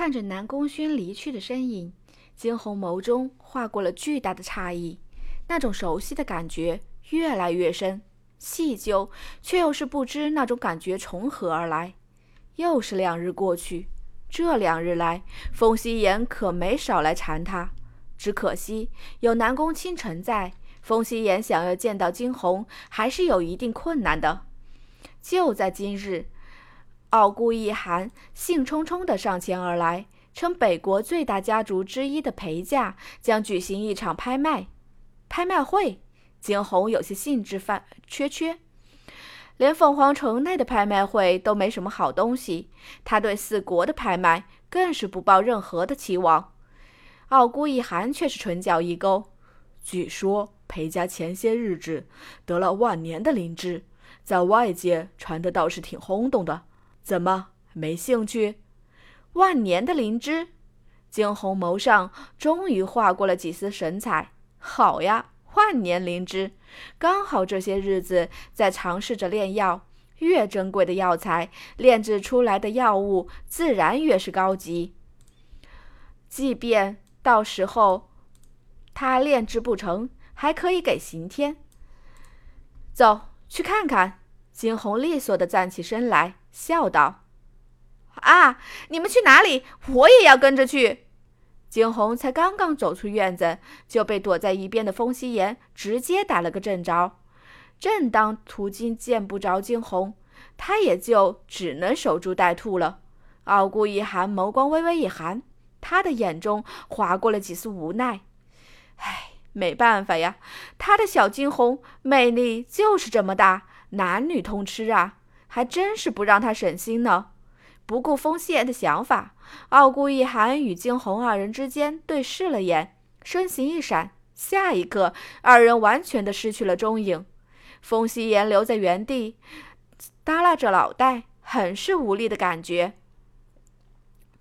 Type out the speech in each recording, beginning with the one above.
看着南宫勋离去的身影，惊鸿眸中划过了巨大的诧异，那种熟悉的感觉越来越深，细究却又是不知那种感觉从何而来。又是两日过去，这两日来，风夕颜可没少来缠他，只可惜有南宫倾城在，风夕颜想要见到惊鸿还是有一定困难的。就在今日。傲孤一寒兴冲冲地上前而来，称北国最大家族之一的裴家将举行一场拍卖拍卖会。惊鸿有些兴致犯缺缺，连凤凰城内的拍卖会都没什么好东西，他对四国的拍卖更是不抱任何的期望。傲孤一寒却是唇角一勾，据说裴家前些日子得了万年的灵芝，在外界传的倒是挺轰动的。怎么没兴趣？万年的灵芝，惊鸿眸上终于划过了几丝神采。好呀，万年灵芝，刚好这些日子在尝试着炼药，越珍贵的药材，炼制出来的药物自然越是高级。即便到时候他炼制不成，还可以给刑天。走去看看。惊鸿利索地站起身来。笑道：“啊，你们去哪里？我也要跟着去。”惊鸿才刚刚走出院子，就被躲在一边的风夕颜直接打了个正着。正当途经见不着惊鸿，他也就只能守株待兔了。傲孤一寒眸光微微一寒，他的眼中划过了几丝无奈。唉，没办法呀，他的小惊鸿魅力就是这么大，男女通吃啊。还真是不让他省心呢。不顾风夕颜的想法，傲孤一寒与惊鸿二人之间对视了眼，身形一闪，下一刻，二人完全的失去了踪影。风夕颜留在原地，耷拉着脑袋，很是无力的感觉。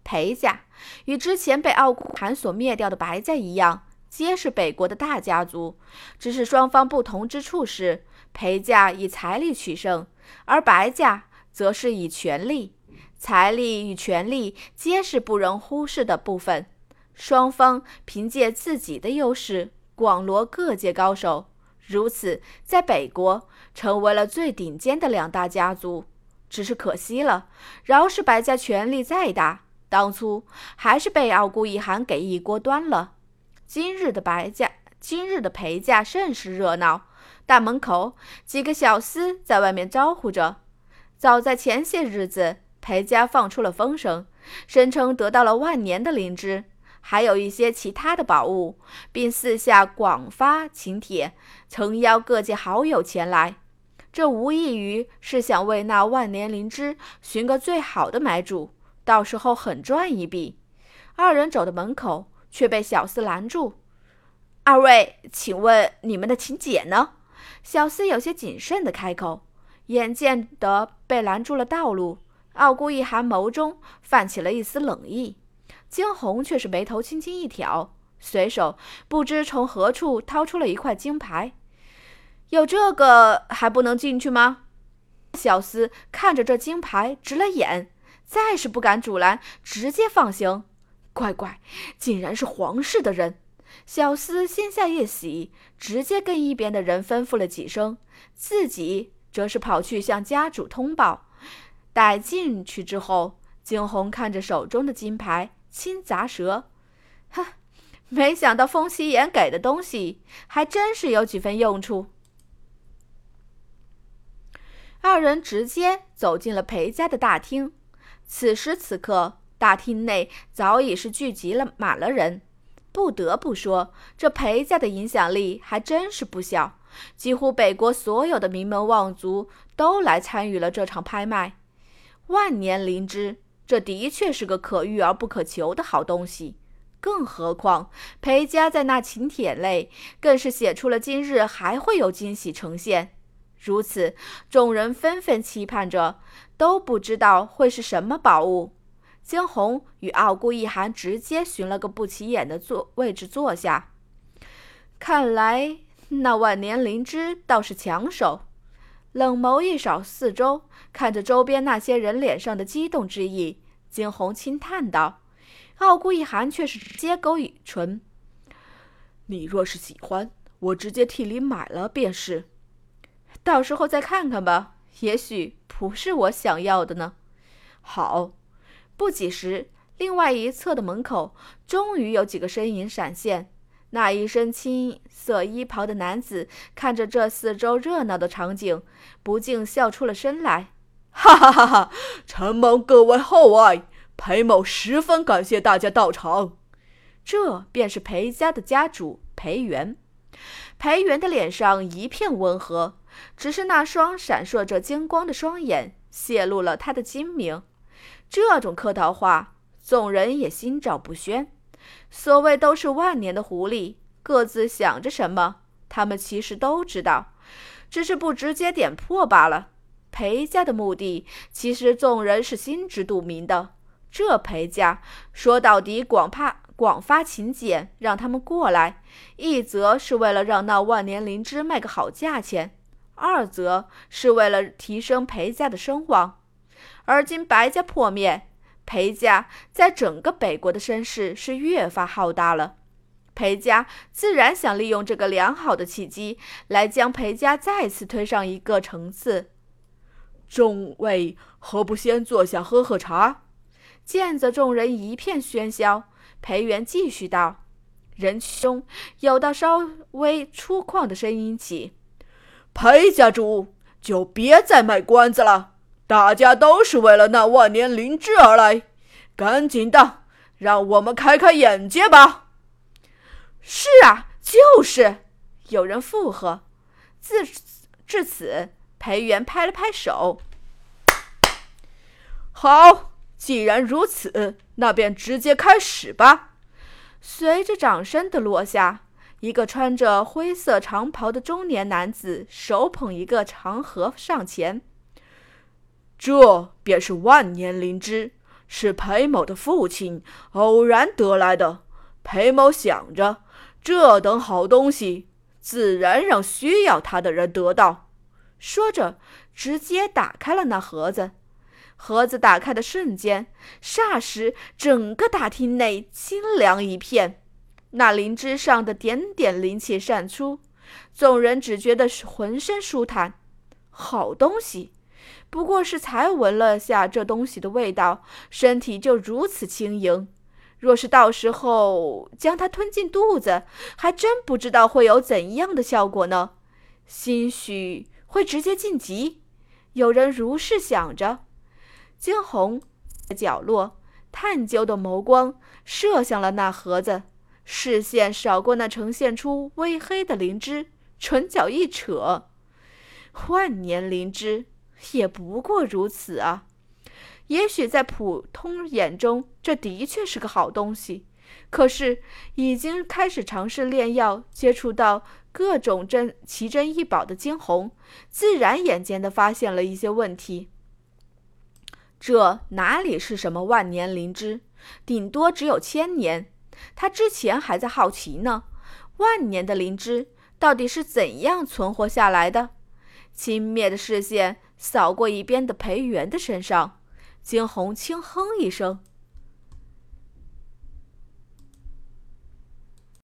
裴家与之前被傲孤寒所灭掉的白家一样，皆是北国的大家族，只是双方不同之处是，陪嫁以财力取胜。而白家则是以权力、财力与权力皆是不容忽视的部分。双方凭借自己的优势广罗各界高手，如此在北国成为了最顶尖的两大家族。只是可惜了，饶是白家权力再大，当初还是被傲孤一寒给一锅端了。今日的白家，今日的裴家甚是热闹。大门口，几个小厮在外面招呼着。早在前些日子，裴家放出了风声，声称得到了万年的灵芝，还有一些其他的宝物，并四下广发请帖，诚邀各界好友前来。这无异于是想为那万年灵芝寻个最好的买主，到时候狠赚一笔。二人走到门口，却被小厮拦住：“二位，请问你们的请柬呢？”小厮有些谨慎地开口，眼见得被拦住了道路，傲孤一寒眸中泛起了一丝冷意。惊鸿却是眉头轻轻一挑，随手不知从何处掏出了一块金牌。有这个还不能进去吗？小厮看着这金牌直了眼，再是不敢阻拦，直接放行。乖乖，竟然是皇室的人！小厮心下一喜，直接跟一边的人吩咐了几声，自己则是跑去向家主通报。待进去之后，惊鸿看着手中的金牌，轻咂舌，哼，没想到风夕颜给的东西还真是有几分用处。二人直接走进了裴家的大厅，此时此刻，大厅内早已是聚集了满了人。不得不说，这裴家的影响力还真是不小，几乎北国所有的名门望族都来参与了这场拍卖。万年灵芝，这的确是个可遇而不可求的好东西。更何况裴家在那请帖内更是写出了今日还会有惊喜呈现。如此，众人纷纷期盼着，都不知道会是什么宝物。惊鸿与傲孤一寒直接寻了个不起眼的坐位置坐下。看来那万年灵芝倒是抢手。冷眸一扫四周，看着周边那些人脸上的激动之意，惊鸿轻叹道：“傲孤一寒却是直接勾一唇：“你若是喜欢，我直接替你买了便是。到时候再看看吧，也许不是我想要的呢。”好，不几时，另外一侧的门口终于有几个身影闪现。那一身青色衣袍的男子看着这四周热闹的场景，不禁笑出了声来：“哈哈哈哈！承蒙各位厚爱，裴某十分感谢大家到场。”这便是裴家的家主裴元。裴元的脸上一片温和，只是那双闪烁着金光的双眼泄露了他的精明。这种客套话，众人也心照不宣。所谓都是万年的狐狸，各自想着什么，他们其实都知道，只是不直接点破罢了。裴家的目的，其实众人是心知肚明的。这裴家说到底，广发广发请柬，让他们过来，一则是为了让那万年灵芝卖个好价钱，二则是为了提升裴家的声望。而今白家破灭。裴家在整个北国的声势是越发浩大了，裴家自然想利用这个良好的契机，来将裴家再次推上一个层次。众位何不先坐下喝喝茶？见着众人一片喧嚣，裴元继续道：“人群中有道稍微粗犷的声音起：‘裴家主就别再卖关子了。’”大家都是为了那万年灵芝而来，赶紧的，让我们开开眼界吧！是啊，就是。有人附和。自至此，裴元拍了拍手。好，既然如此，那便直接开始吧。随着掌声的落下，一个穿着灰色长袍的中年男子手捧一个长盒上前。这便是万年灵芝，是裴某的父亲偶然得来的。裴某想着，这等好东西，自然让需要它的人得到。说着，直接打开了那盒子。盒子打开的瞬间，霎时整个大厅内清凉一片。那灵芝上的点点灵气散出，众人只觉得浑身舒坦。好东西。不过是才闻了下这东西的味道，身体就如此轻盈。若是到时候将它吞进肚子，还真不知道会有怎样的效果呢？兴许会直接晋级。有人如是想着。惊鸿在角落探究的眸光射向了那盒子，视线扫过那呈现出微黑的灵芝，唇角一扯，万年灵芝。也不过如此啊！也许在普通眼中，这的确是个好东西。可是，已经开始尝试炼药、接触到各种珍奇珍异宝的惊鸿，自然眼尖的发现了一些问题。这哪里是什么万年灵芝，顶多只有千年。他之前还在好奇呢，万年的灵芝到底是怎样存活下来的？轻蔑的视线。扫过一边的裴元的身上，惊鸿轻哼一声：“